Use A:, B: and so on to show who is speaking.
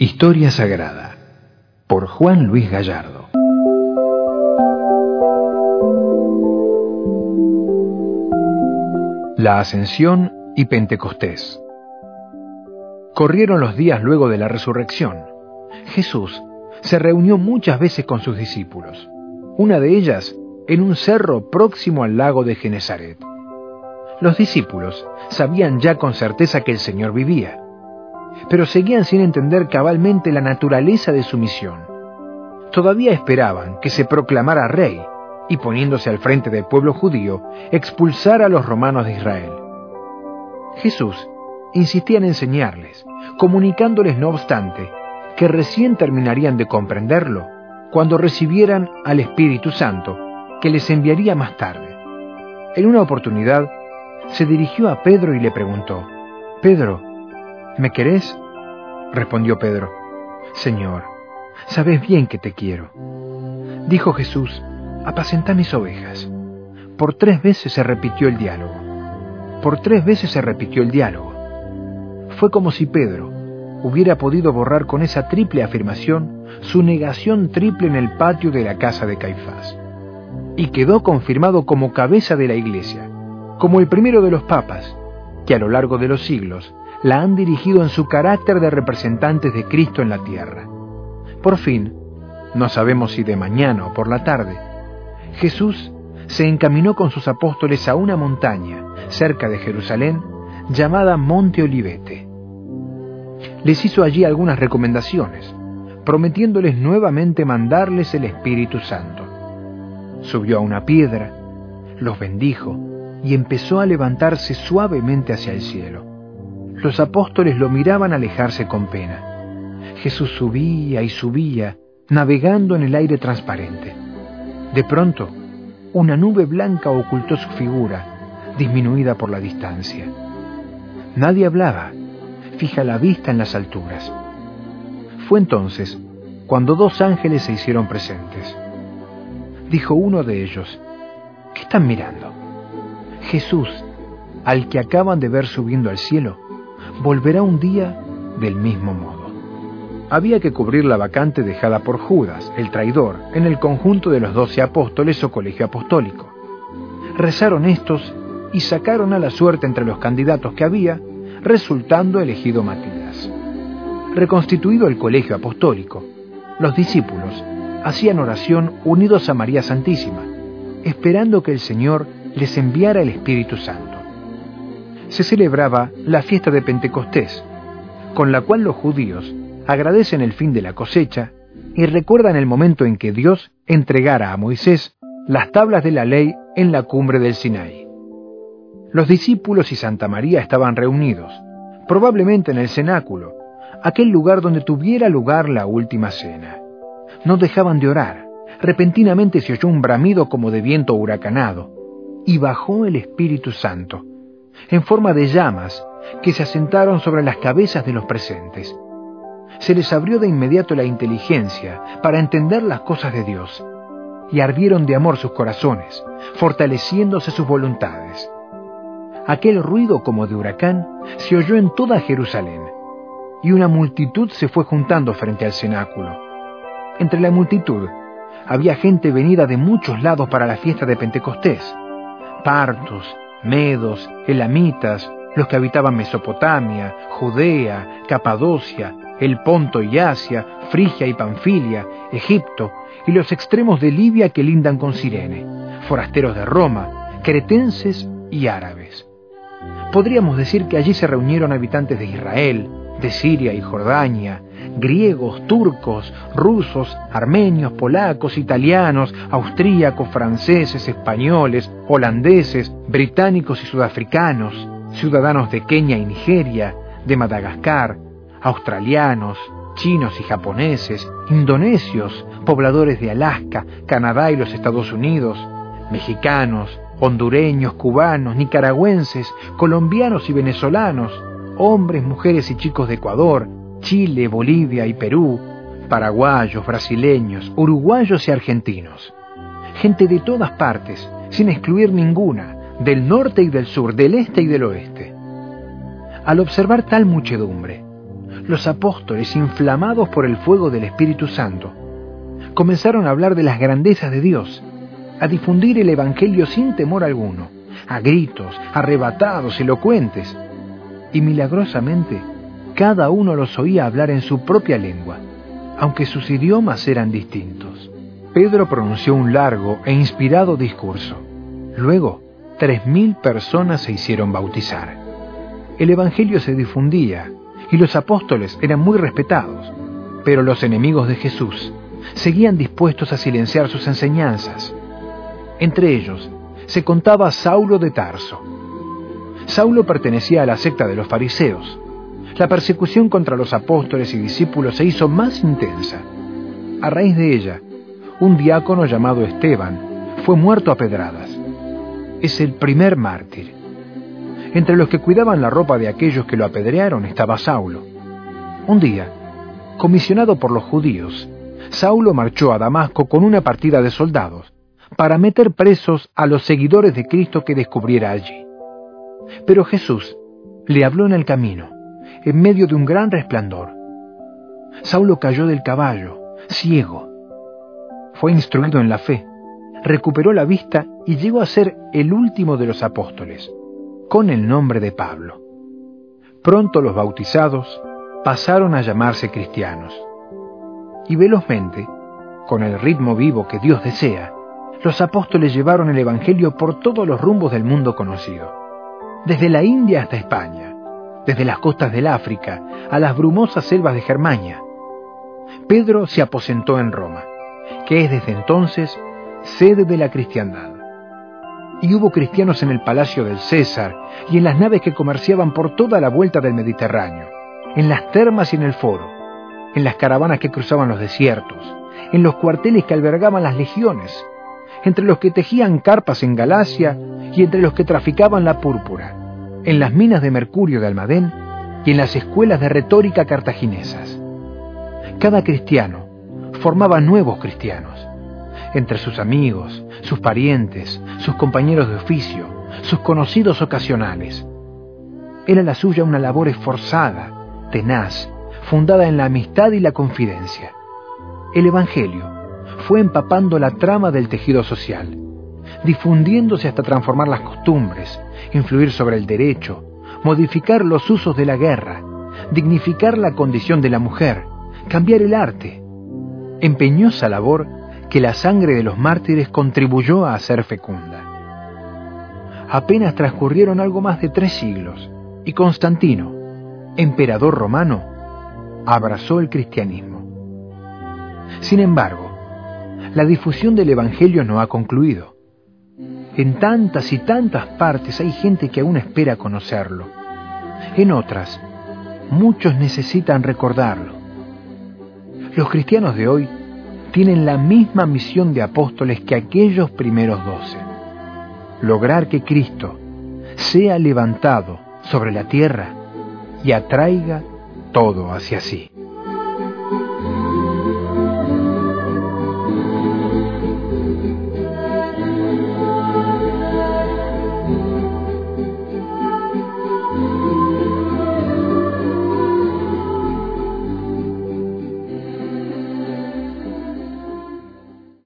A: Historia Sagrada por Juan Luis Gallardo. La Ascensión y Pentecostés. Corrieron los días luego de la resurrección. Jesús se reunió muchas veces con sus discípulos, una de ellas en un cerro próximo al lago de Genezaret. Los discípulos sabían ya con certeza que el Señor vivía pero seguían sin entender cabalmente la naturaleza de su misión. Todavía esperaban que se proclamara rey y poniéndose al frente del pueblo judío, expulsara a los romanos de Israel. Jesús insistía en enseñarles, comunicándoles no obstante que recién terminarían de comprenderlo cuando recibieran al Espíritu Santo, que les enviaría más tarde. En una oportunidad, se dirigió a Pedro y le preguntó, Pedro, ¿Me querés? respondió Pedro. Señor, sabes bien que te quiero. Dijo Jesús, apacenta mis ovejas. Por tres veces se repitió el diálogo. Por tres veces se repitió el diálogo. Fue como si Pedro hubiera podido borrar con esa triple afirmación su negación triple en el patio de la casa de Caifás. Y quedó confirmado como cabeza de la iglesia, como el primero de los papas, que a lo largo de los siglos la han dirigido en su carácter de representantes de Cristo en la tierra. Por fin, no sabemos si de mañana o por la tarde, Jesús se encaminó con sus apóstoles a una montaña cerca de Jerusalén llamada Monte Olivete. Les hizo allí algunas recomendaciones, prometiéndoles nuevamente mandarles el Espíritu Santo. Subió a una piedra, los bendijo y empezó a levantarse suavemente hacia el cielo. Los apóstoles lo miraban alejarse con pena. Jesús subía y subía, navegando en el aire transparente. De pronto, una nube blanca ocultó su figura, disminuida por la distancia. Nadie hablaba, fija la vista en las alturas. Fue entonces cuando dos ángeles se hicieron presentes. Dijo uno de ellos, ¿qué están mirando? Jesús, al que acaban de ver subiendo al cielo, volverá un día del mismo modo. Había que cubrir la vacante dejada por Judas, el traidor, en el conjunto de los doce apóstoles o colegio apostólico. Rezaron estos y sacaron a la suerte entre los candidatos que había, resultando elegido Matías. Reconstituido el colegio apostólico, los discípulos hacían oración unidos a María Santísima, esperando que el Señor les enviara el Espíritu Santo se celebraba la fiesta de Pentecostés, con la cual los judíos agradecen el fin de la cosecha y recuerdan el momento en que Dios entregara a Moisés las tablas de la ley en la cumbre del Sinaí. Los discípulos y Santa María estaban reunidos, probablemente en el cenáculo, aquel lugar donde tuviera lugar la última cena. No dejaban de orar. Repentinamente se oyó un bramido como de viento huracanado, y bajó el Espíritu Santo en forma de llamas que se asentaron sobre las cabezas de los presentes. Se les abrió de inmediato la inteligencia para entender las cosas de Dios, y ardieron de amor sus corazones, fortaleciéndose sus voluntades. Aquel ruido como de huracán se oyó en toda Jerusalén, y una multitud se fue juntando frente al cenáculo. Entre la multitud había gente venida de muchos lados para la fiesta de Pentecostés, partos, medos, elamitas, los que habitaban Mesopotamia, Judea, Capadocia, el Ponto y Asia, Frigia y Panfilia, Egipto, y los extremos de Libia que lindan con Sirene, forasteros de Roma, cretenses y árabes. Podríamos decir que allí se reunieron habitantes de Israel, de Siria y Jordania, griegos, turcos, rusos, armenios, polacos, italianos, austríacos, franceses, españoles, holandeses, británicos y sudafricanos, ciudadanos de Kenia y Nigeria, de Madagascar, australianos, chinos y japoneses, indonesios, pobladores de Alaska, Canadá y los Estados Unidos, mexicanos, hondureños, cubanos, nicaragüenses, colombianos y venezolanos, hombres, mujeres y chicos de Ecuador, Chile, Bolivia y Perú, paraguayos, brasileños, uruguayos y argentinos. Gente de todas partes, sin excluir ninguna, del norte y del sur, del este y del oeste. Al observar tal muchedumbre, los apóstoles, inflamados por el fuego del Espíritu Santo, comenzaron a hablar de las grandezas de Dios, a difundir el Evangelio sin temor alguno, a gritos, arrebatados, elocuentes, y milagrosamente cada uno los oía hablar en su propia lengua, aunque sus idiomas eran distintos. Pedro pronunció un largo e inspirado discurso. Luego, tres mil personas se hicieron bautizar. El Evangelio se difundía y los apóstoles eran muy respetados, pero los enemigos de Jesús seguían dispuestos a silenciar sus enseñanzas. Entre ellos se contaba Saulo de Tarso. Saulo pertenecía a la secta de los fariseos. La persecución contra los apóstoles y discípulos se hizo más intensa. A raíz de ella, un diácono llamado Esteban fue muerto a pedradas. Es el primer mártir. Entre los que cuidaban la ropa de aquellos que lo apedrearon estaba Saulo. Un día, comisionado por los judíos, Saulo marchó a Damasco con una partida de soldados para meter presos a los seguidores de Cristo que descubriera allí. Pero Jesús le habló en el camino, en medio de un gran resplandor. Saulo cayó del caballo, ciego. Fue instruido en la fe, recuperó la vista y llegó a ser el último de los apóstoles, con el nombre de Pablo. Pronto los bautizados pasaron a llamarse cristianos. Y velozmente, con el ritmo vivo que Dios desea, los apóstoles llevaron el Evangelio por todos los rumbos del mundo conocido, desde la India hasta España, desde las costas del África a las brumosas selvas de Germania. Pedro se aposentó en Roma, que es desde entonces sede de la cristiandad. Y hubo cristianos en el palacio del César y en las naves que comerciaban por toda la vuelta del Mediterráneo, en las termas y en el foro, en las caravanas que cruzaban los desiertos, en los cuarteles que albergaban las legiones, entre los que tejían carpas en Galacia y entre los que traficaban la púrpura, en las minas de mercurio de Almadén y en las escuelas de retórica cartaginesas. Cada cristiano formaba nuevos cristianos, entre sus amigos, sus parientes, sus compañeros de oficio, sus conocidos ocasionales. Era la suya una labor esforzada, tenaz, fundada en la amistad y la confidencia. El Evangelio fue empapando la trama del tejido social, difundiéndose hasta transformar las costumbres, influir sobre el derecho, modificar los usos de la guerra, dignificar la condición de la mujer, cambiar el arte. Empeñosa labor que la sangre de los mártires contribuyó a hacer fecunda. Apenas transcurrieron algo más de tres siglos y Constantino, emperador romano, abrazó el cristianismo. Sin embargo, la difusión del Evangelio no ha concluido. En tantas y tantas partes hay gente que aún espera conocerlo. En otras, muchos necesitan recordarlo. Los cristianos de hoy tienen la misma misión de apóstoles que aquellos primeros doce. Lograr que Cristo sea levantado sobre la tierra y atraiga todo hacia sí.